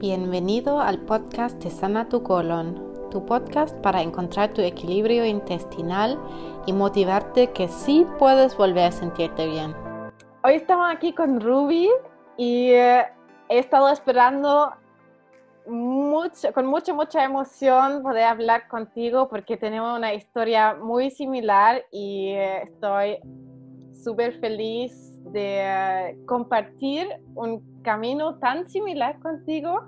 Bienvenido al podcast de Sana tu colon, tu podcast para encontrar tu equilibrio intestinal y motivarte que sí puedes volver a sentirte bien. Hoy estamos aquí con Ruby y eh, he estado esperando mucho, con mucha, mucha emoción poder hablar contigo porque tenemos una historia muy similar y eh, estoy súper feliz de eh, compartir un camino tan similar contigo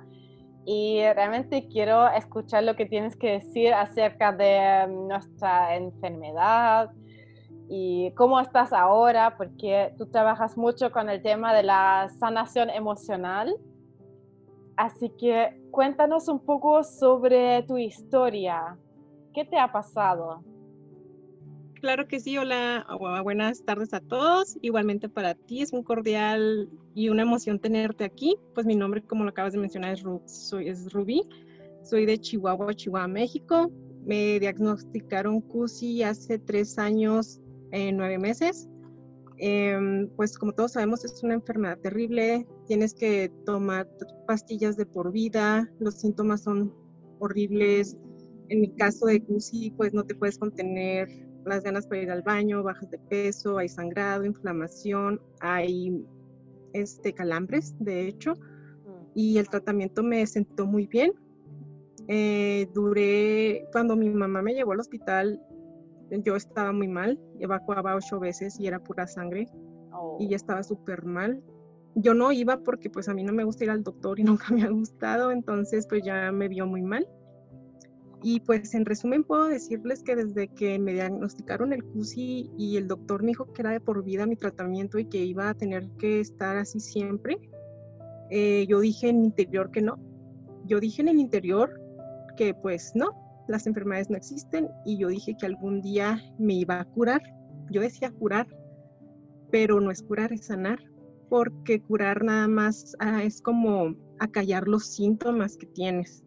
y realmente quiero escuchar lo que tienes que decir acerca de mm, nuestra enfermedad y cómo estás ahora, porque tú trabajas mucho con el tema de la sanación emocional. Así que cuéntanos un poco sobre tu historia. ¿Qué te ha pasado? Claro que sí, hola, buenas tardes a todos. Igualmente para ti es un cordial y una emoción tenerte aquí. Pues mi nombre, como lo acabas de mencionar, es, soy, es Rubí. Soy de Chihuahua, Chihuahua, México. Me diagnosticaron CUSI hace tres años, eh, nueve meses. Em, pues como todos sabemos es una enfermedad terrible. Tienes que tomar pastillas de por vida. Los síntomas son horribles. En mi caso de CUSI, pues no te puedes contener las ganas para ir al baño, bajas de peso, hay sangrado, inflamación, hay este, calambres, de hecho, y el tratamiento me sentó muy bien. Eh, duré, cuando mi mamá me llevó al hospital, yo estaba muy mal, evacuaba ocho veces y era pura sangre y ya oh. estaba súper mal. Yo no iba porque pues a mí no me gusta ir al doctor y nunca me ha gustado, entonces pues ya me vio muy mal y pues en resumen puedo decirles que desde que me diagnosticaron el CUSI y el doctor me dijo que era de por vida mi tratamiento y que iba a tener que estar así siempre, eh, yo dije en el interior que no. Yo dije en el interior que pues no, las enfermedades no existen y yo dije que algún día me iba a curar. Yo decía curar, pero no es curar, es sanar, porque curar nada más ah, es como acallar los síntomas que tienes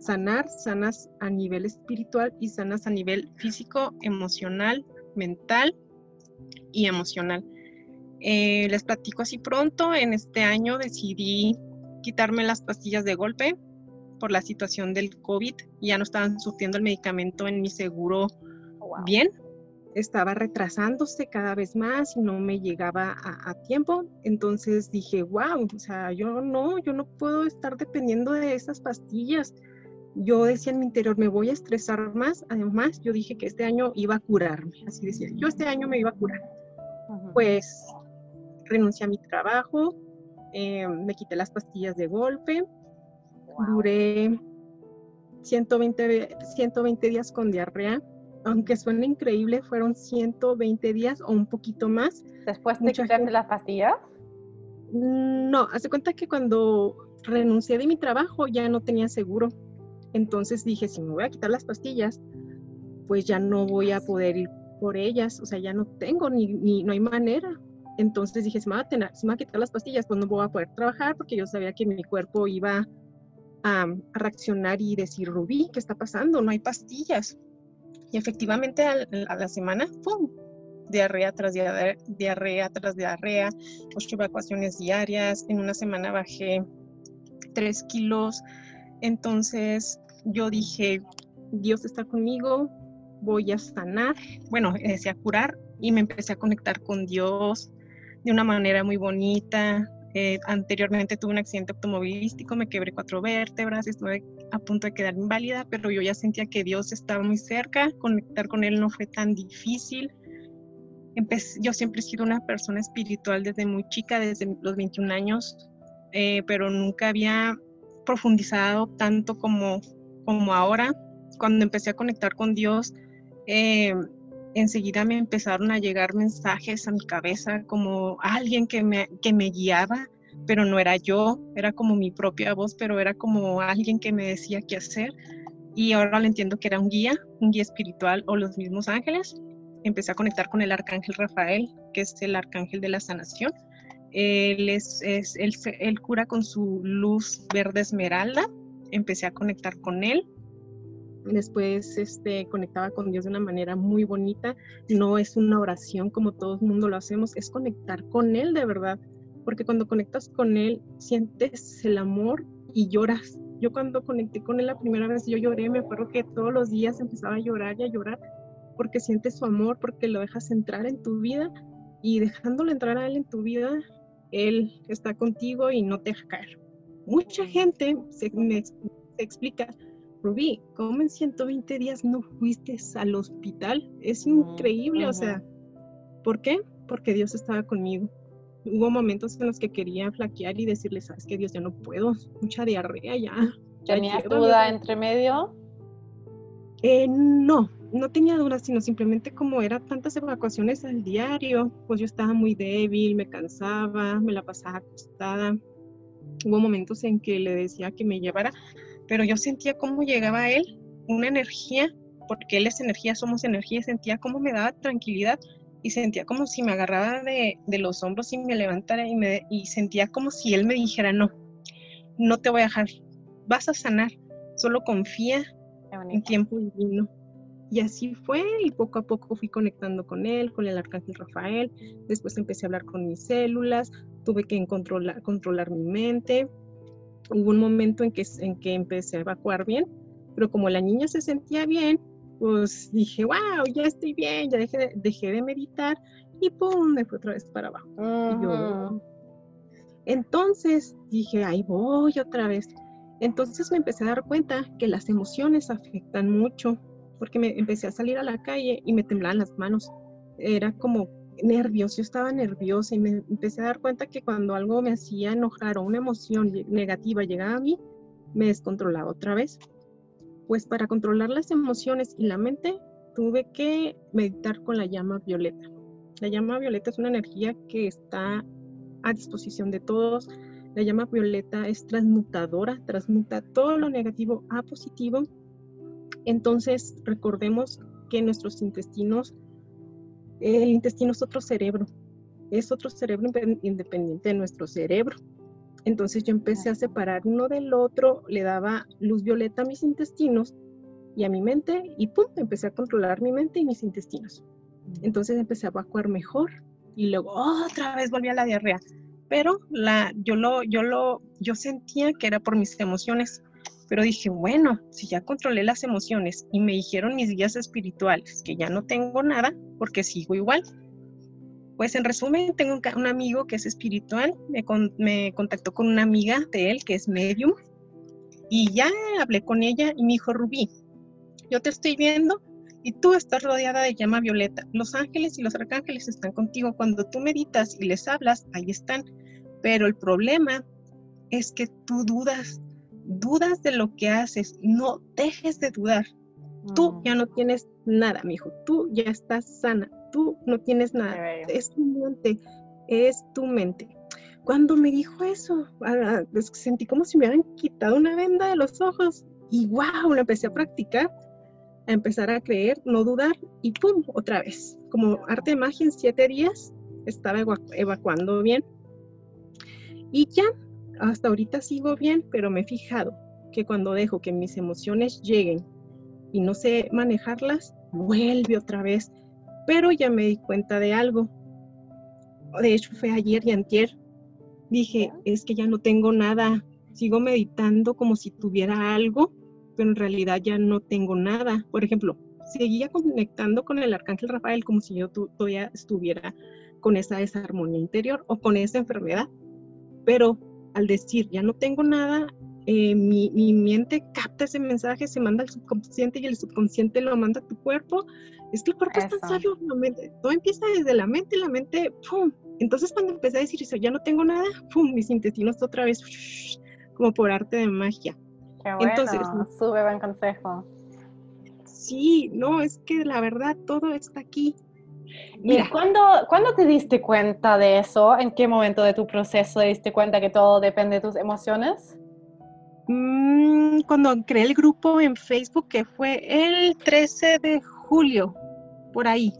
sanar, sanas a nivel espiritual y sanas a nivel físico, emocional, mental y emocional. Eh, les platico así pronto, en este año decidí quitarme las pastillas de golpe por la situación del COVID. Ya no estaban surtiendo el medicamento en mi seguro oh, bien. Estaba retrasándose cada vez más y no me llegaba a, a, tiempo. Entonces dije, wow, o sea, yo no, yo no puedo estar dependiendo de esas pastillas yo decía en mi interior, me voy a estresar más. Además, yo dije que este año iba a curarme. Así decía, yo este año me iba a curar. Pues renuncié a mi trabajo, eh, me quité las pastillas de golpe, duré 120, 120 días con diarrea. Aunque suene increíble, fueron 120 días o un poquito más. ¿Después de quitarte las pastillas? No, hace cuenta que cuando renuncié de mi trabajo ya no tenía seguro. Entonces dije, si me voy a quitar las pastillas, pues ya no voy a poder ir por ellas, o sea, ya no tengo ni, ni no hay manera. Entonces dije, si me, va a me quitar las pastillas, pues no voy a poder trabajar porque yo sabía que mi cuerpo iba a, reaccionar y decir, Rubí, ¿qué está pasando? No hay pastillas. Y efectivamente a, la semana, ¡pum! Diarrea tras diarrea, diarrea tras diarrea, ocho evacuaciones diarias. En una semana bajé tres kilos, entonces yo dije, Dios está conmigo, voy a sanar, bueno, decía curar y me empecé a conectar con Dios de una manera muy bonita. Eh, anteriormente tuve un accidente automovilístico, me quebré cuatro vértebras, estuve a punto de quedar inválida, pero yo ya sentía que Dios estaba muy cerca, conectar con Él no fue tan difícil. yo siempre he sido una persona espiritual desde muy chica, desde los 21 años, eh, pero nunca había profundizado tanto como, como ahora. Cuando empecé a conectar con Dios, eh, enseguida me empezaron a llegar mensajes a mi cabeza como alguien que me, que me guiaba, pero no era yo, era como mi propia voz, pero era como alguien que me decía qué hacer. Y ahora lo entiendo que era un guía, un guía espiritual o los mismos ángeles. Empecé a conectar con el arcángel Rafael, que es el arcángel de la sanación él, es, es cura con su luz verde esmeralda. Empecé a conectar con él. Después este, conectaba con Dios de una manera muy bonita. No es una oración como todo el mundo lo hacemos, es conectar con Él de verdad. Porque cuando conectas con Él, sientes el amor y lloras. Yo cuando conecté con él la primera vez, yo lloré, me acuerdo que todos los días empezaba a llorar y a llorar porque sientes su amor, porque lo dejas entrar en tu vida y dejándolo entrar a él en tu vida, él está contigo y no te deja caer. Mucha gente se, me, se explica, Rubí, ¿cómo en 120 días no fuiste al hospital? Es increíble, o sea, ¿por qué? Porque Dios estaba conmigo. Hubo momentos en los que quería flaquear y decirle, sabes que Dios, ya no puedo, mucha diarrea ya. ¿Tenías duda entre medio? Eh, no, no tenía dudas, sino simplemente como era tantas evacuaciones al diario, pues yo estaba muy débil, me cansaba, me la pasaba acostada. Hubo momentos en que le decía que me llevara, pero yo sentía cómo llegaba a él una energía, porque él es energía, somos energía, sentía cómo me daba tranquilidad y sentía como si me agarraba de, los hombros y me levantara y, me, y sentía como si él me dijera, no, no te voy a dejar, vas a sanar, solo confía en tiempo divino. Y así fue y poco a poco fui conectando con él, con el arcángel Rafael. Después empecé a hablar con mis células, tuve que controlar, controlar mi mente. Hubo un momento en que, en que empecé a evacuar bien, pero como la niña se sentía bien, pues dije, wow, ya estoy bien, ya dejé, dejé de meditar y pum, me fue otra vez para abajo. entonces dije, ahí voy otra vez. Entonces me empecé a dar cuenta que las emociones afectan mucho porque me empecé a salir a la calle y me temblaban las manos. Era como nervios, yo estaba nerviosa y me empecé a dar cuenta que cuando algo me hacía enojar o una emoción negativa llegaba a mí, me descontrolaba otra vez. Pues para controlar las emociones y la mente, tuve que meditar con la llama violeta. La llama violeta es una energía que está a disposición de todos. La llama violeta es transmutadora, transmuta todo lo negativo a positivo entonces, recordemos que nuestros intestinos, el intestino es otro cerebro, es otro cerebro independiente de nuestro cerebro. Entonces yo empecé a separar uno del otro, le daba luz violeta a mis intestinos y a mi mente y pum, empecé a controlar mi mente y mis intestinos. Entonces empecé a evacuar mejor y luego otra vez volví a la diarrea. Pero la, yo, lo, yo, lo, yo sentía que era por mis emociones pero dije, bueno, si ya controlé las emociones y me dijeron mis guías espirituales que ya no tengo nada, porque sigo igual. Pues en resumen, tengo un, amigo que es espiritual, me, me contactó con una amiga de él que es medium y ya hablé con ella y me dijo, Rubí, yo te estoy viendo y tú estás rodeada de llama violeta. Los ángeles y los arcángeles están contigo. Cuando tú meditas y les hablas, ahí están. Pero el problema es que tú dudas dudas de lo que haces, no dejes de dudar. Tú mm. ya no tienes nada, mi hijo, tú ya estás sana, tú no tienes nada. Es tu mente, es tu mente. Cuando me dijo eso, sentí como si me hubieran quitado una venda de los ojos y wow, lo empecé a practicar, a empezar a creer, no dudar y pum, otra vez. Como arte de magia en siete días, estaba evacuando bien. Y ya hasta ahorita sigo bien, pero me he fijado que cuando dejo que mis emociones lleguen y no sé manejarlas, vuelve otra vez. Pero ya me di cuenta de algo. De hecho, fue ayer y antier. Dije, es que ya no tengo nada. Sigo meditando como si tuviera algo, pero en realidad ya no tengo nada. Por ejemplo, seguía conectando con el arcángel Rafael como si yo todavía estuviera con esa desarmonía interior o con esa enfermedad. Pero al decir ya no tengo nada, eh, mi, mi, mente capta ese mensaje, se manda al subconsciente y el subconsciente lo manda a tu cuerpo. Es que el cuerpo es tan sabio, todo empieza desde la mente, la mente, ¡pum! Entonces cuando empecé a decir eso, ya no tengo nada, ¡pum! Mis intestinos otra vez, como por arte de magia. Qué bueno, Entonces, sube buen consejo. Sí, no, es que la verdad todo está aquí. Mira. ¿Y cuándo, te diste cuenta de eso? ¿En qué momento de tu proceso te diste cuenta que todo depende de tus emociones? Mm, cuando creé el grupo en Facebook, que fue el 13 de julio, por ahí.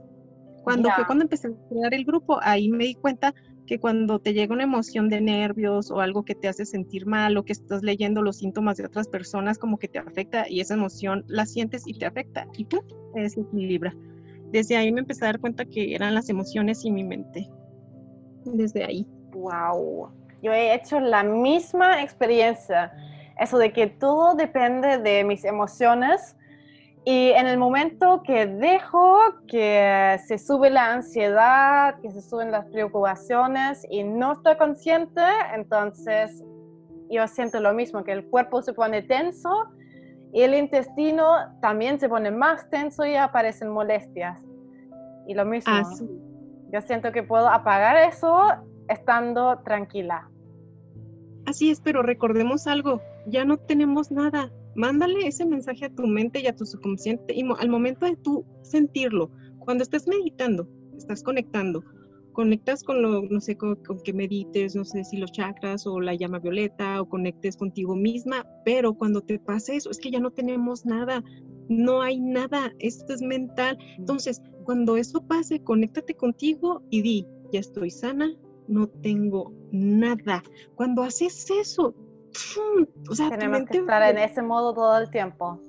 Cuando fue cuando empecé a crear el grupo, ahí me di cuenta que cuando te llega una emoción de nervios o algo que te hace sentir mal o que estás leyendo los síntomas de otras personas, como que te afecta y esa emoción la sientes y te afecta y tú te desequilibra desde ahí me empecé a dar cuenta que eran las emociones y mi mente. Desde ahí. Wow. Yo he hecho la misma experiencia. eso de que todo depende de mis emociones y en el momento que dejo que se sube la ansiedad, que se suben las preocupaciones y no estoy consciente, entonces yo siento lo mismo, que el cuerpo se pone tenso y el intestino también se pone más tenso y aparecen molestias. Y lo mismo. Yo siento que puedo apagar eso estando tranquila. Así es, pero recordemos algo, ya no tenemos nada. Mándale ese mensaje a tu mente y a tu subconsciente y al momento de tú sentirlo, cuando estás meditando, estás conectando, conectas con lo, no sé, con, que medites, no sé si los chakras o la llama violeta o conectes contigo misma, pero cuando te pasa eso, es que ya no tenemos nada, no hay nada, esto es mental. Entonces, cuando eso pase, conéctate contigo y di, ya estoy sana, no tengo nada. Cuando haces eso, o sea, tenemos que estar en ese modo todo el tiempo.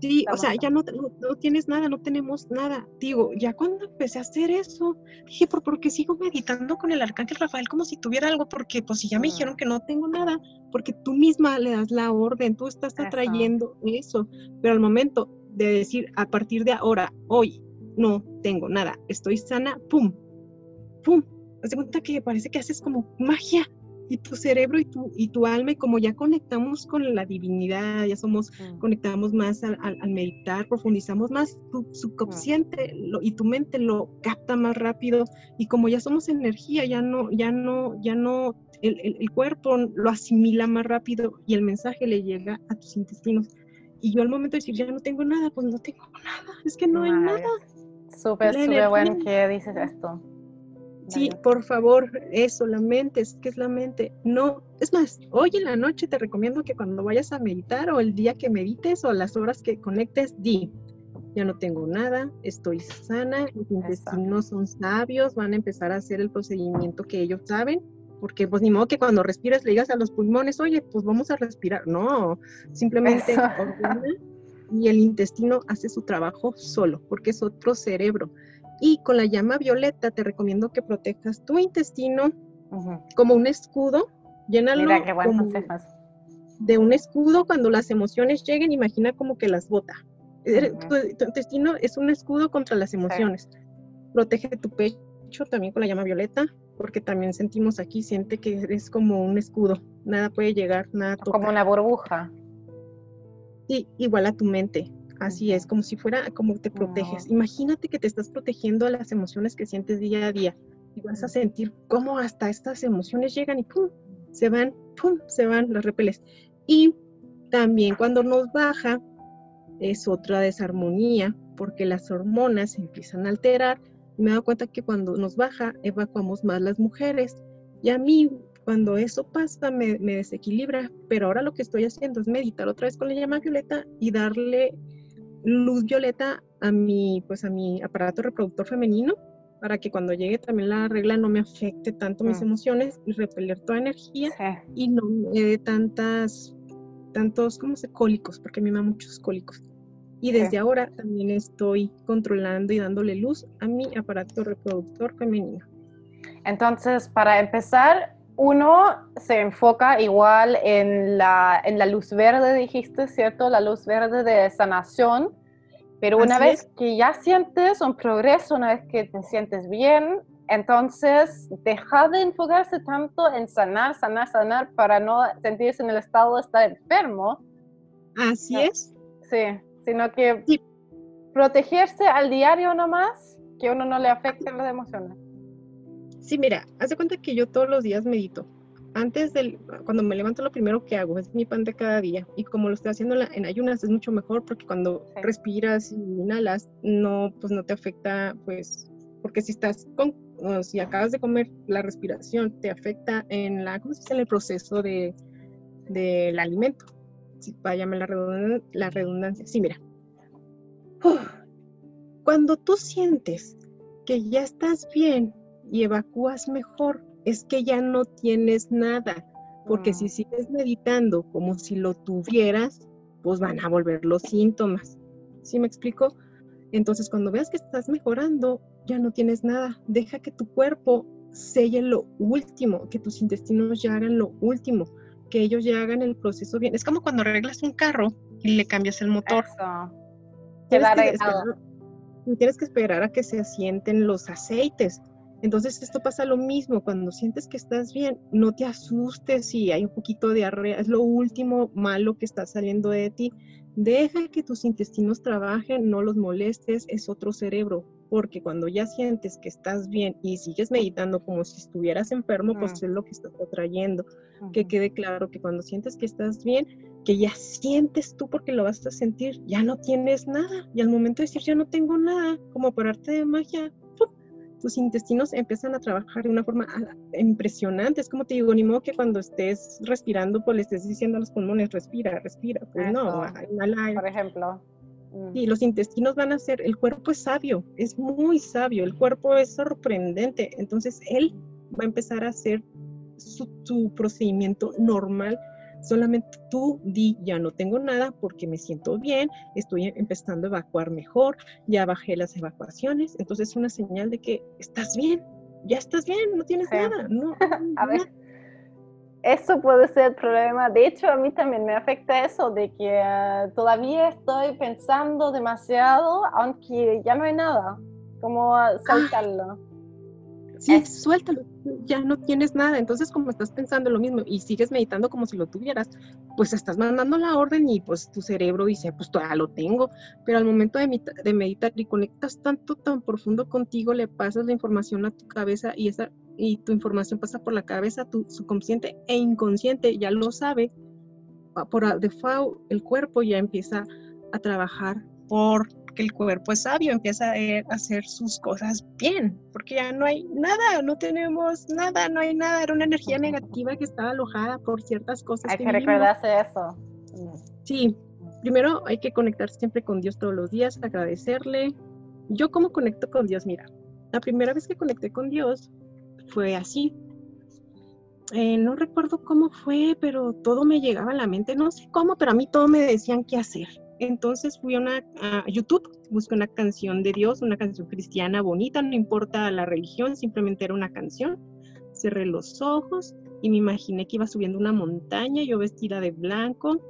Sí, o sea, ya no, no, tienes nada, no tenemos nada. Digo, ya cuando empecé a hacer eso, dije, ¿por, qué sigo meditando con el arcángel Rafael como si tuviera algo? Porque pues si ya me dijeron que no tengo nada, porque tú misma le das la orden, tú estás atrayendo eso. Pero al momento de decir, a partir de ahora, hoy, no tengo nada, estoy sana, ¡pum! ¡pum! Haz de cuenta que parece que haces como magia y tu cerebro y tu, y tu alma, y como ya conectamos con la divinidad, ya somos, mm. conectamos más al, meditar, profundizamos más, tu subconsciente y tu mente lo capta más rápido, y como ya somos energía, ya no, ya no, ya no, el, el, cuerpo lo asimila más rápido y el mensaje le llega a tus intestinos. Y yo al momento de decir, ya no tengo nada, pues no tengo nada, es que no hay nada. Súper, súper bueno que dices esto. Sí, por favor, eso, la mente, es que es la mente. No, es más, hoy en la noche te recomiendo que cuando vayas a meditar o el día que medites o las horas que conectes, di, ya no tengo nada, estoy sana, mis intestinos son sabios, van a empezar a hacer el procedimiento que ellos saben, porque pues ni modo que cuando respires le digas a los pulmones, oye, pues vamos a respirar. No, simplemente y el intestino hace su trabajo solo, porque es otro cerebro. Y con la llama violeta te recomiendo que protejas tu intestino como un escudo. Llénalo Mira, qué de un escudo cuando las emociones lleguen, imagina como que las bota. tu, intestino es un escudo contra las emociones. Protege tu pecho también con la llama violeta, porque también sentimos aquí, siente que es como un escudo. Nada puede llegar, nada toca. Como una burbuja. Sí, igual a tu mente. Así es, como si fuera como te proteges. Imagínate que te estás protegiendo a las emociones que sientes día a día y vas a sentir cómo hasta estas emociones llegan y pum, se van, pum, se van, las repeles. Y también cuando nos baja es otra desarmonía porque las hormonas se empiezan a alterar. Y me he dado cuenta que cuando nos baja evacuamos más las mujeres. Y a mí cuando eso pasa me, me, desequilibra, pero ahora lo que estoy haciendo es meditar otra vez con la llama violeta y darle luz violeta a mi, pues a mi aparato reproductor femenino para que cuando llegue también la regla no me afecte tanto mis mm. emociones y repeler toda energía y no me dé tantas, tantos, ¿cómo se? Cólicos, porque me da muchos cólicos. Y desde ahora también estoy controlando y dándole luz a mi aparato reproductor femenino. Entonces, para empezar, uno se enfoca igual en la, en la luz verde, dijiste, ¿cierto? La luz verde de sanación. Pero una vez que ya sientes un progreso, una vez que te sientes bien, entonces deja de enfocarse tanto en sanar, sanar, sanar para no sentirse en el estado de estar enfermo. Así es. Sí, sino que protegerse al diario nomás, que uno no le afecte las emociones. Sí, mira, haz de cuenta que yo todos los días medito. Antes del, cuando me levanto lo primero que hago es mi pan de cada día. Y como lo estoy haciendo en ayunas es mucho mejor porque cuando respiras y inhalas no, pues no te afecta, pues, porque si estás con, si acabas de comer, la respiración te afecta en la, ¿cómo se dice? En el proceso de, del alimento. Si váyame la redundancia, la redundancia. Sí, mira. Cuando tú sientes que ya estás bien y evacúas mejor, es que ya no tienes nada, porque si mm. sigues meditando como si lo tuvieras, pues van a volver los síntomas. ¿Sí me explico? Entonces, cuando veas que estás mejorando, ya no tienes nada. Deja que tu cuerpo selle lo último, que tus intestinos ya hagan lo último. que ellos ya hagan el proceso bien. Es como cuando arreglas un carro y le cambias el motor. Tienes que, esperar, tienes que esperar a que se asienten los aceites. Entonces esto pasa lo mismo, cuando sientes que estás bien, no te asustes si hay un poquito de diarrea, es lo último malo que está saliendo de ti. Deja que tus intestinos trabajen, no los molestes, es otro cerebro, porque cuando ya sientes que estás bien y sigues meditando como si estuvieras enfermo, pues es lo que estás atrayendo. Que quede claro que cuando sientes que estás bien, que ya sientes tú porque lo vas a sentir, ya no tienes nada. Y al momento de decir ya no tengo nada, como por arte de magia, tus intestinos empiezan a trabajar de una forma ah, impresionante. Es como te digo, ni modo que cuando estés respirando, pues le estés diciendo a los pulmones, respira, respira. Pues no, Por ejemplo. Y los intestinos van a ser, el cuerpo es sabio, es muy sabio, el cuerpo es sorprendente. Entonces él va a empezar a hacer su, su procedimiento normal Solamente tú di, ya no tengo nada porque me siento bien, estoy empezando a evacuar mejor, ya bajé las evacuaciones, entonces es una señal de que estás bien, ya estás bien, no tienes nada. No, a ver, eso puede ser el problema. De hecho, a mí también me afecta eso de que ah, todavía estoy pensando demasiado, aunque ya no hay nada, como ah. saltarlo. Sí, suéltalo, ya no tienes nada. Entonces, como estás pensando lo mismo y sigues meditando como si lo tuvieras, pues estás mandando la orden y pues tu cerebro dice, pues todavía lo tengo. Pero al momento de, de meditar y conectas tanto, tan profundo contigo, le pasas la información a tu cabeza y, esa, y tu información pasa por la cabeza, tu subconsciente e inconsciente ya lo sabe. Por default, el cuerpo ya empieza a trabajar por el cuerpo es sabio, empieza a hacer sus cosas bien, porque ya no hay nada, no tenemos nada, no hay nada, era una energía negativa que estaba alojada por ciertas cosas. Hay que, recordarse eso. Sí, primero hay que conectar siempre con Dios todos los días, agradecerle. Yo cómo conecto con Dios, mira, la primera vez que conecté con Dios fue así. Eh, no recuerdo cómo fue, pero todo me llegaba a la mente, no sé cómo, pero a mí todo me decían qué hacer. Entonces fui a, YouTube, busqué una canción de Dios, una canción cristiana bonita, no importa la religión, simplemente era una canción. Cerré los ojos y me imaginé que iba subiendo una montaña, yo vestida de blanco,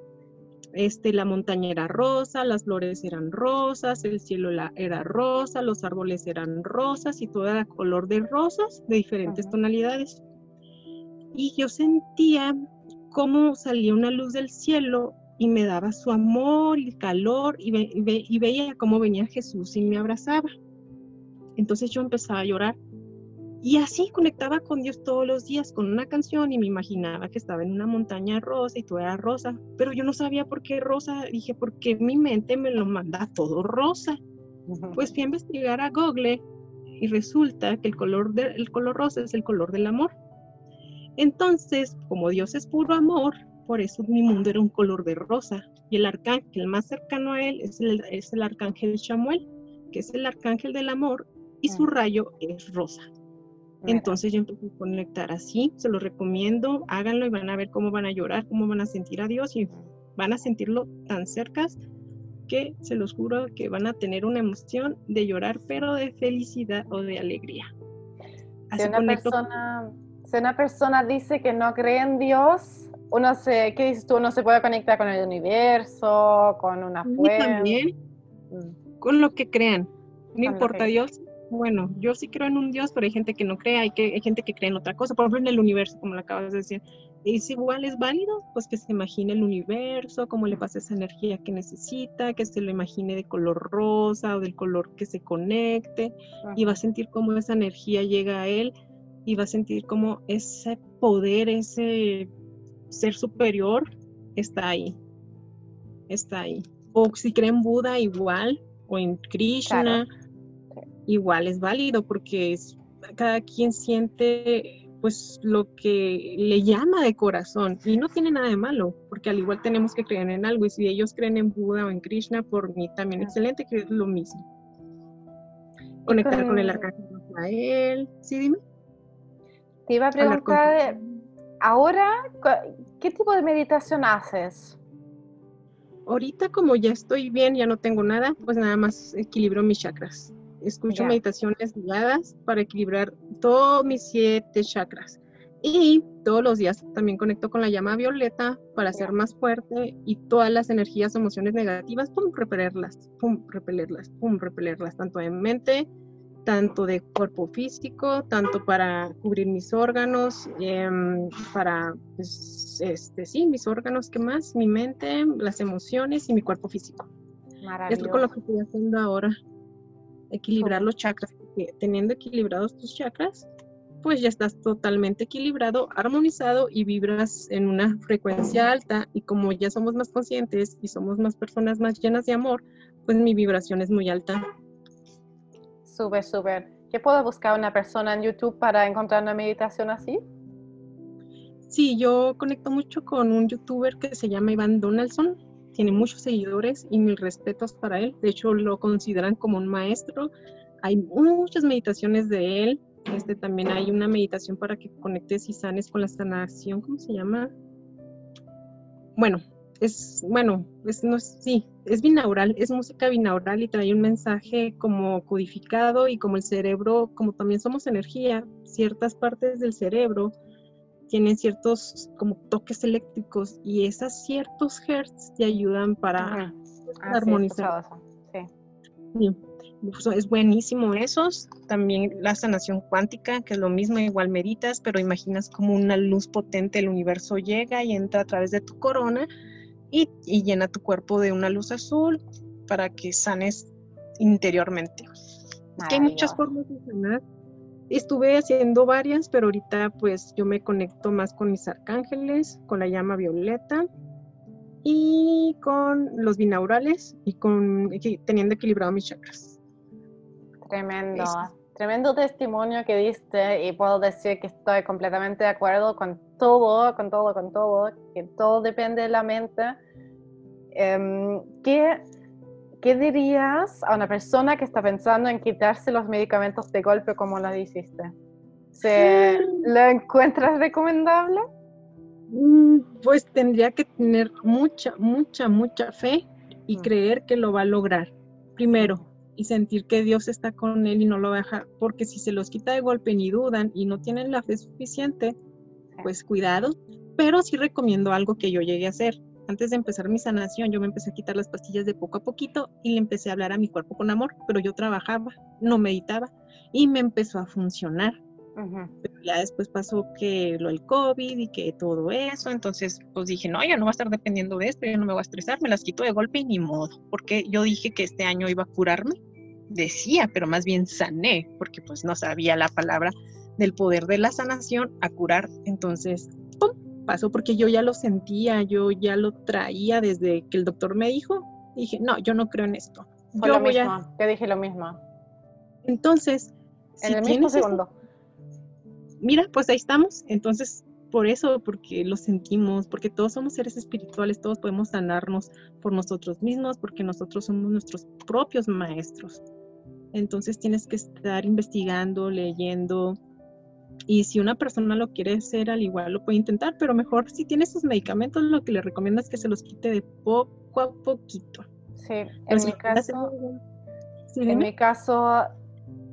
este, la montaña era rosa, las flores eran rosas, el cielo era rosa, los árboles eran rosas y todo era color de rosas de diferentes tonalidades. Y yo sentía cómo salía una luz del cielo y me daba su amor y calor y, y, veía cómo venía Jesús y me abrazaba. Entonces yo empezaba a llorar y así conectaba con Dios todos los días con una canción y me imaginaba que estaba en una montaña rosa y todo era rosa, pero yo no sabía por qué rosa, dije, porque mi mente me lo manda todo rosa. Pues fui a investigar a Google y resulta que el color, de, el color rosa es el color del amor. Entonces, como Dios es puro amor, por eso mi mundo era un color de rosa. Y el arcángel más cercano a él es el, es el arcángel Samuel, que es el arcángel del amor, y su mm. rayo es rosa. Entonces yo empecé a conectar así, se lo recomiendo, háganlo y van a ver cómo van a llorar, cómo van a sentir a Dios y van a sentirlo tan cercas que se los juro que van a tener una emoción de llorar, pero de felicidad o de alegría. si, una persona, si una persona dice que no cree en Dios, uno se, ¿qué dices tú? Uno se puede conectar con el universo, con una fuente. También mm. con lo que crean. No importa Dios. Bueno, yo sí creo en un Dios, pero hay gente que no cree, hay, que, hay gente que cree en otra cosa. Por ejemplo, en el universo, como lo acabas de decir. ¿Es igual, es válido? Pues que se imagine el universo, cómo le pasa esa energía que necesita, que se lo imagine de color rosa o del color que se conecte y va a sentir cómo esa energía llega a él y va a sentir como ese poder, ese ser superior está ahí, está ahí. O si creen Buda igual, o en Krishna, igual es válido porque cada quien siente pues lo que le llama de corazón y no tiene nada de malo, porque al igual tenemos que creer en algo y si ellos creen en Buda o en Krishna, por mí también excelente que es lo mismo. Conectar con el arcángel Rafael, sí, dime. Te iba a preguntar, ahora, ¿qué tipo de meditación haces? Ahorita como ya estoy bien, ya no tengo nada, pues nada más equilibro mis chakras. Escucho meditaciones guiadas para equilibrar todos mis siete chakras. Y todos los días también conecto con la llama violeta para ser más fuerte y todas las energías, emociones negativas, pum, repelerlas, pum, repelerlas, pum, repelerlas, tanto en mente, tanto de cuerpo físico, tanto para cubrir mis órganos, em, para, pues, este, sí, mis órganos, ¿qué más? Mi mente, las emociones y mi cuerpo físico. Esto es con lo que estoy haciendo ahora, equilibrar los chakras, teniendo equilibrados tus chakras, pues ya estás totalmente equilibrado, armonizado y vibras en una frecuencia alta y como ya somos más conscientes y somos más personas más llenas de amor, pues mi vibración es muy alta. Súper, súper. ¿Qué puedo buscar una persona en YouTube para encontrar una meditación así? Sí, yo conecto mucho con un youtuber que se llama Iván Donaldson. Tiene muchos seguidores y mis respetos para él. De hecho, lo consideran como un maestro. Hay muchas meditaciones de él este, también hay una meditación para que conectes y sanes con la sanación, ¿cómo se llama? Bueno, es, bueno, es, no, sí, es binaural, es música binaural y trae un mensaje como codificado y como el cerebro, como también somos energía, ciertas partes del cerebro tienen ciertos como toques eléctricos y esos ciertos hertz te ayudan para armonizar. sí es buenísimo esos. También la sanación cuántica, que es lo mismo, igual meditas, pero imaginas como una luz potente, el universo llega y entra a través de tu corona y, llena tu cuerpo de una luz azul para que sanes interiormente. hay muchas formas de sanar. Estuve haciendo varias, pero ahorita pues yo me conecto más con mis arcángeles, con la llama violeta y con los binaurales y con teniendo equilibrado mis chakras. Tremendo, tremendo testimonio que diste y puedo decir que estoy completamente de acuerdo con todo, con todo, con todo, que todo depende de la mente. Em, ¿qué, ¿Qué dirías a una persona que está pensando en quitarse los medicamentos de golpe como lo hiciste? ¿Se, ¿Lo encuentras recomendable? Mm, pues tendría que tener mucha, mucha, mucha fe y mm. creer que lo va a lograr. Primero, y sentir que Dios está con él y no lo deja, porque si se los quita de golpe ni dudan y no tienen la fe suficiente, pues cuidado, pero sí recomiendo algo que yo llegué a hacer. Antes de empezar mi sanación, yo me empecé a quitar las pastillas de poco a poquito y le empecé a hablar a mi cuerpo con amor, pero yo trabajaba, no meditaba y me empezó a funcionar. Pero ya después pasó que lo del COVID y que todo eso, entonces pues dije, no, ya no va a estar dependiendo de esto, yo no me voy a estresar, me las quito de golpe y ni modo, porque yo dije que este año iba a curarme decía, pero más bien sané, porque pues no sabía la palabra del poder de la sanación a curar. Entonces, ¡pum! pasó porque yo ya lo sentía, yo ya lo traía desde que el doctor me dijo. Dije, no, yo no creo en esto. Fue lo mismo, te dije lo mismo. Entonces, en el mismo segundo. mira, pues ahí estamos. Entonces, por eso, porque lo sentimos, porque todos somos seres espirituales, todos podemos sanarnos por nosotros mismos, porque nosotros somos nuestros propios maestros. Entonces tienes que estar investigando, leyendo. Y si una persona lo quiere hacer, al igual lo puede intentar, pero mejor si tiene sus medicamentos, lo que le recomiendo es que se los quite de poco a poquito. Sí, en mi caso, en mi caso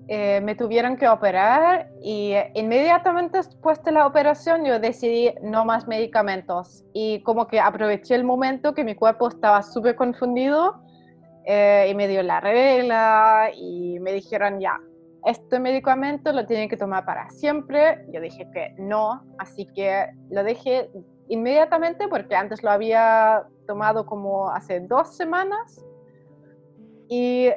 eh, me tuvieron que operar y inmediatamente después de la operación yo decidí no más medicamentos y como que aproveché el momento que mi cuerpo estaba súper confundido eh, y me dio la regla y me dijeron ya, este medicamento lo tienen que tomar para siempre. Yo dije que no, así que lo dejé inmediatamente porque antes lo había tomado como hace dos semanas, y,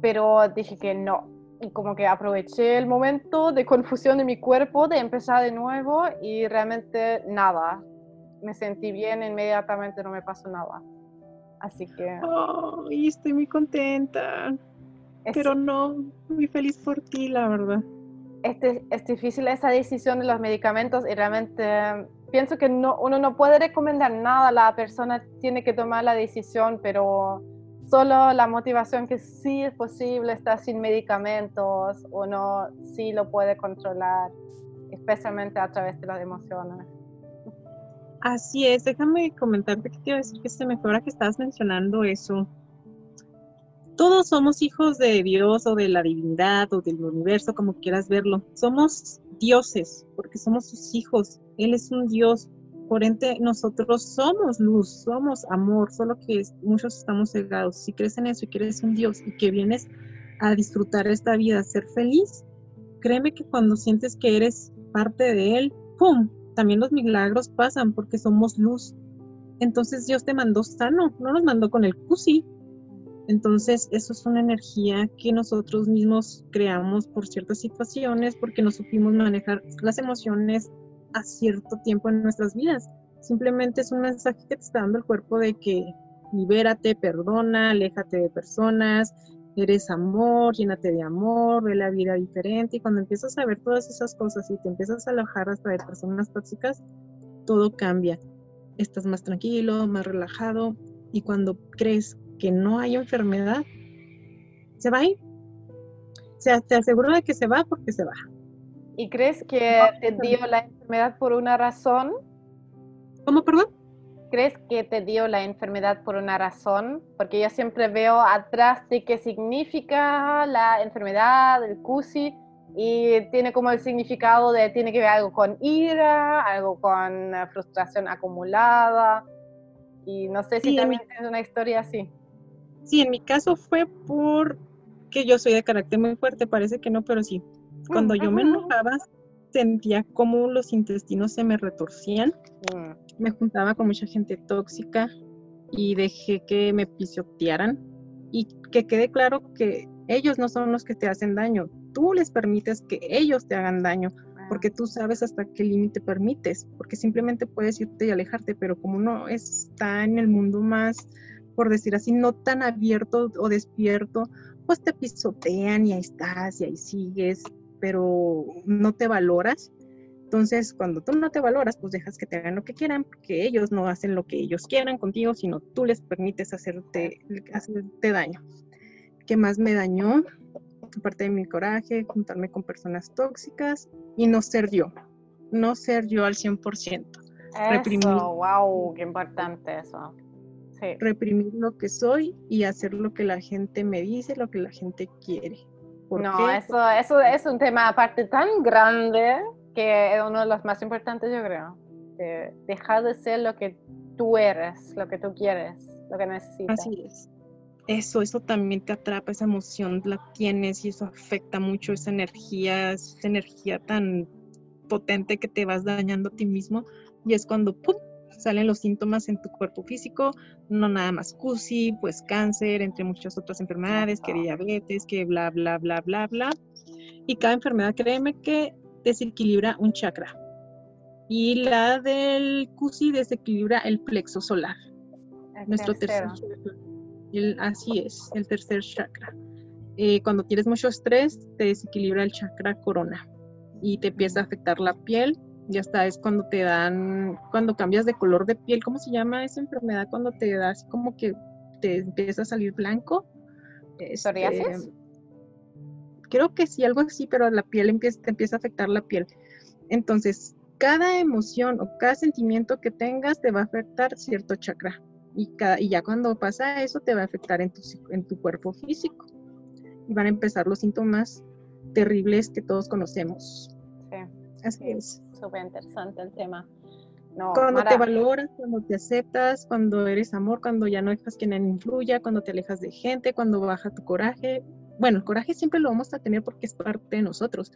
pero dije que no. Y como que aproveché el momento de confusión de mi cuerpo, de empezar de nuevo y realmente nada. Me sentí bien inmediatamente, no me pasó nada. Así que... Oh, estoy muy contenta. Pero no, muy feliz por ti, la verdad. Este, es difícil esa decisión de los medicamentos y realmente pienso que no, uno no puede recomendar nada, la persona tiene que tomar la decisión, pero solo la motivación que sí es posible estar sin medicamentos, uno sí lo puede controlar, especialmente a través de las emociones. Así es, déjame comentarte que quiero decir que se me fue ahora que estabas mencionando eso. todos somos hijos de Dios o de la divinidad o del universo, como quieras verlo. Somos dioses porque somos sus hijos. Él es un Dios. Por ende, nosotros somos luz, somos amor, solo que muchos estamos cegados. Si crees en eso y quieres un Dios y que vienes a disfrutar esta vida, a ser feliz, créeme que cuando sientes que eres parte de Él, ¡pum! También los milagros pasan porque somos luz. Entonces Dios te mandó sano, no nos mandó con el cusi, entonces, eso es una energía que nosotros mismos creamos por ciertas situaciones, porque no supimos manejar las emociones a cierto tiempo en nuestras vidas. Simplemente es un mensaje que te está dando el cuerpo de que libérate, perdona, aléjate de personas, eres amor, llénate de amor, ve la vida diferente. Y cuando empiezas a ver todas esas cosas y te empiezas a alojar hasta de personas tóxicas, todo cambia. Estás más tranquilo, más relajado. Y cuando crees que no hay enfermedad, se va a ir. Se, te aseguro de que se va porque se va. ¿Y crees que te dio la enfermedad por una razón? ¿Cómo, perdón? ¿Crees que te dio la enfermedad por una razón? Porque yo siempre veo atrás de qué significa la enfermedad, el CUSI, y tiene como el significado de, tiene que ver algo con ira, algo con frustración acumulada, y no sé si también es una historia así. Sí, en mi caso fue por que yo soy de carácter muy fuerte, parece que no, pero sí. Cuando yo me enojaba, sentía como los intestinos se me retorcían. Mm. Me juntaba con mucha gente tóxica y dejé que me pisotearan y que quede claro que ellos no son los que te hacen daño. Tú les permites que ellos te hagan daño porque tú sabes hasta qué límite permites, porque simplemente puedes irte y alejarte, pero como uno está en el mundo más por decir así, no tan abierto o despierto, pues te pisotean y ahí estás y ahí sigues, pero no te valoras. Entonces, cuando tú no te valoras, pues dejas que te hagan lo que quieran, porque ellos no hacen lo que ellos quieran contigo, sino tú les permites hacerte, hacerte daño. ¿Qué más me dañó? Aparte de mi coraje, juntarme con personas tóxicas y no ser yo, no ser yo al 100%. Eso, wow, qué importante eso reprimir lo que soy y hacer lo que la gente me dice, lo que la gente quiere. No, eso, eso es un tema aparte tan grande que es uno de los más importantes, yo creo. dejar de ser lo que tú eres, lo que tú quieres, lo que necesitas. Así es. Eso, eso también te atrapa, esa emoción la tienes y eso afecta mucho esa energía, esa energía tan potente que te vas dañando a ti mismo y es cuando ¡pum! Salen los síntomas en tu cuerpo físico, no nada más CUSI, pues cáncer, entre muchas otras enfermedades, que diabetes, que bla, bla, bla, bla, bla. Y cada enfermedad, créeme que desequilibra un chakra. Y la del CUSI desequilibra el plexo solar. nuestro tercer chakra. así es, el tercer chakra. Eh, cuando tienes mucho estrés, te desequilibra el chakra corona y te empieza a afectar la piel, ya está, es cuando te dan, cuando cambias de color de piel, ¿cómo se llama esa enfermedad? Cuando te das como que te empieza a salir blanco. ¿Psoriasis? Este, creo que sí, algo así, pero la piel empieza, te empieza a afectar la piel. Entonces, cada emoción o cada sentimiento que tengas te va a afectar cierto chakra. Y, cada, y ya cuando pasa eso, te va a afectar en tu, en tu cuerpo físico. Y van a empezar los síntomas terribles que todos conocemos. Sí. Así es súper interesante el tema. cuando te valoras, cuando te aceptas, cuando eres amor, cuando ya no dejas que nadie influya, cuando te alejas de gente, cuando baja tu coraje. Bueno, el coraje siempre lo vamos a tener porque es parte de nosotros.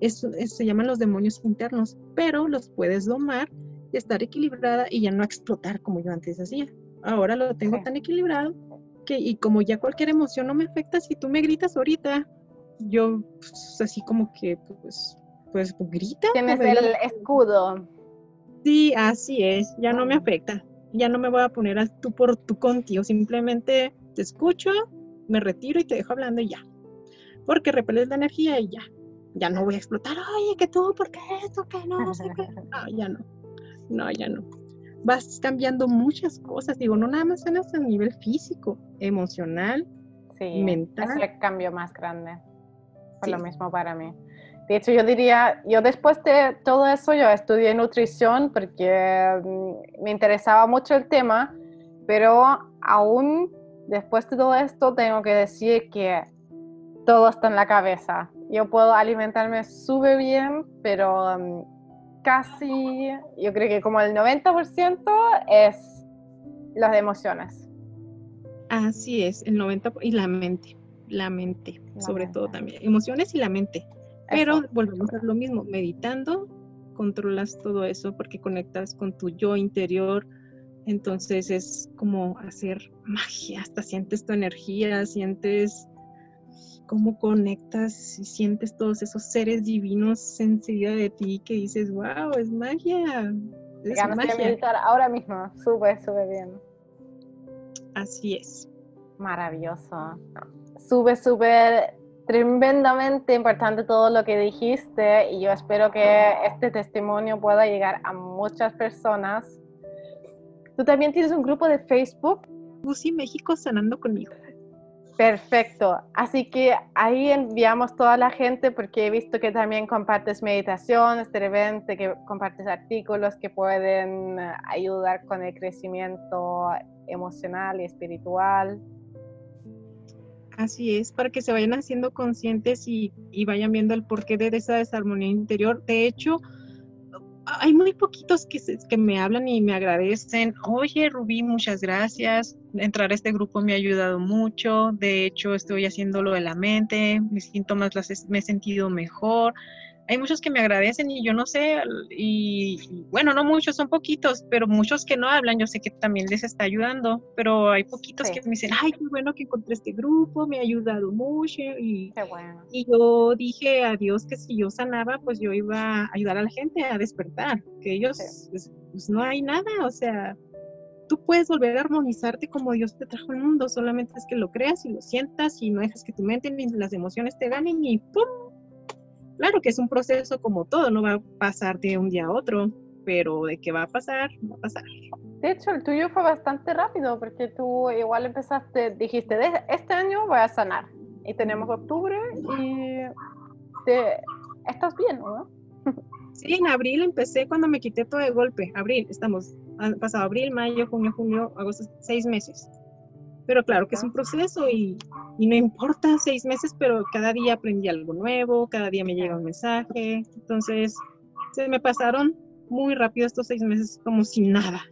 Eso, se llaman los demonios internos, pero los puedes domar y estar equilibrada y ya no explotar como yo antes hacía. Ahora lo tengo tan equilibrado que, y como ya cualquier emoción no me afecta, si tú me gritas ahorita, yo pues, así como que pues pues, grita. Tienes el escudo. Sí, así es, ya no me afecta. Ya no me voy a poner a tú por tú contigo, simplemente te escucho, me retiro y te dejo hablando y ya. Porque repeles la energía y ya. Ya no voy a explotar, oye, que tú, ¿por qué esto? Que no, sé qué. No, ya no. No, ya no. Vas cambiando muchas cosas, digo, no nada más en a nivel físico, emocional, sí, mental. Es el cambio más grande. Fue lo mismo para mí. De hecho, yo diría, yo después de todo eso, yo estudié nutrición porque mm, me interesaba mucho el tema, pero aún después de todo esto tengo que decir que todo está en la cabeza. Yo puedo alimentarme súper bien, pero mm, casi, yo creo que como el 90% es las emociones. Así es, el 90% y la mente, la mente, sobre todo también, emociones y la mente. Pero volvemos a lo mismo, meditando, controlas todo eso porque conectas con tu yo interior, entonces es como hacer magia, hasta sientes tu energía, sientes cómo conectas y sientes todos esos seres divinos enseguida de ti que dices, wow, es magia. Es magia. meditar ahora mismo, súper, súper bien. Así es. Maravilloso. Súper, súper tremendamente importante todo lo que dijiste y yo espero que este testimonio pueda llegar a muchas personas Tú también tienes un grupo de Facebook. UCI México sanando conmigo. Perfecto. Así que ahí enviamos toda la gente porque he visto que también compartes meditaciones, de repente que compartes artículos que pueden ayudar con el crecimiento emocional y espiritual. Así es, para que se vayan haciendo conscientes y, y vayan viendo el porqué de esa desarmonía interior. De hecho, hay muy poquitos que, que me hablan y me agradecen. Oye, Rubí, muchas gracias. Entrar a este grupo me ha ayudado mucho. De hecho, estoy haciendo lo de la mente. Mis síntomas las me he sentido mejor hay muchos que me agradecen y yo no sé, y, bueno, no muchos, son poquitos, pero muchos que no hablan, yo sé que también les está ayudando, pero hay poquitos que me dicen, ay, qué bueno que encontré este grupo, me ha ayudado mucho, y, y yo dije a Dios que si yo sanaba, pues yo iba a ayudar a la gente a despertar, que ellos, pues, pues, no hay nada, o sea, tú puedes volver a armonizarte como Dios te trajo al mundo, solamente es que lo creas y lo sientas y no dejes que tu mente ni las emociones te ganen y ¡pum! Claro que es un proceso como todo, no va a pasar de un día a otro, pero de qué va a pasar, va a pasar. De hecho, el tuyo fue bastante rápido porque tú igual empezaste, dijiste, este año voy a sanar. Y tenemos octubre y te, estás bien, ¿no? Sí, en abril empecé cuando me quité todo de golpe. Abril, estamos, han pasado abril, mayo, junio, junio, agosto, seis meses. Pero claro que es un proceso y, no importa seis meses, pero cada día aprendí algo nuevo, cada día me llega un mensaje. Entonces, se me pasaron muy rápido estos seis meses como sin nada.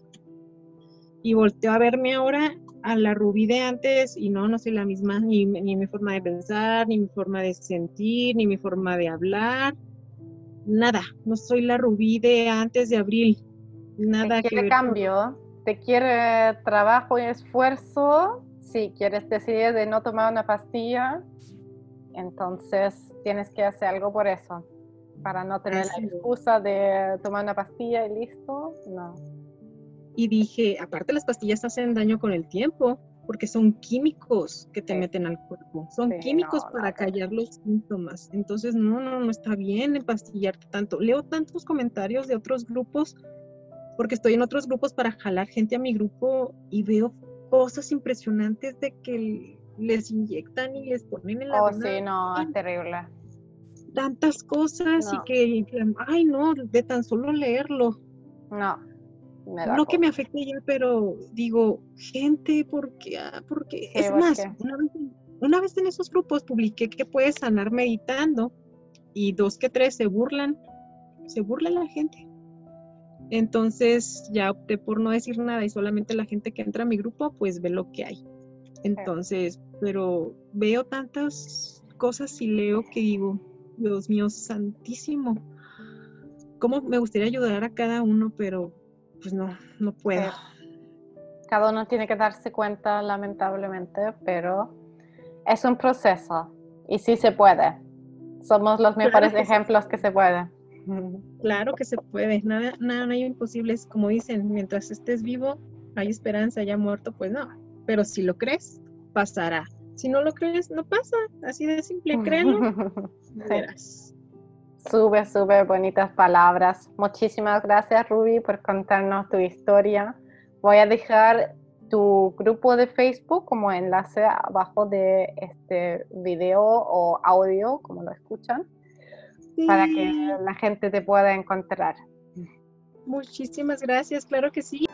Y volteo a verme ahora a la Rubí de antes y no, no soy la misma, ni, ni mi forma de pensar, ni mi forma de sentir, ni mi forma de hablar. Nada, no soy la Rubí de antes de abril. Nada que ver. cambio? Te quiere trabajo y esfuerzo, si quieres decidir de no tomar una pastilla, entonces tienes que hacer algo por eso, para no tener la excusa de tomar una pastilla y listo, no. Y dije, aparte las pastillas hacen daño con el tiempo, porque son químicos que te meten al cuerpo, son químicos para callar los síntomas. Entonces, no, no, no está bien empastillarte tanto. Leo tantos comentarios de otros grupos porque estoy en otros grupos para jalar gente a mi grupo y veo cosas impresionantes de que les inyectan y les ponen en la Oh, sí, no, es terrible. Tantas cosas y que, ay, no, de tan solo leerlo. No. no que me afecte ya, pero digo, gente, porque, ah, porque es más, una vez, una vez en esos grupos publiqué que puedes sanar meditando y dos que tres se burlan, se burla la gente. Entonces ya opté por no decir nada y solamente la gente que entra a mi grupo pues ve lo que hay. Entonces, pero veo tantas cosas y leo que digo, Dios mío santísimo, cómo me gustaría ayudar a cada uno, pero pues no, no puedo. Cada uno tiene que darse cuenta, lamentablemente, pero es un proceso y sí se puede. Somos los mejores ejemplos que se puede. Claro que se puede, nada, nada, hay imposibles, como dicen, mientras estés vivo, hay esperanza, ya muerto, pues no, pero si lo crees, pasará. Si no lo crees, no pasa, así de simple, créelo, verás. Súper, súper bonitas palabras. Muchísimas gracias, Ruby, por contarnos tu historia. Voy a dejar tu grupo de Facebook como enlace abajo de este video o audio, como lo escuchan para que la gente te pueda encontrar. Muchísimas gracias, claro que sí.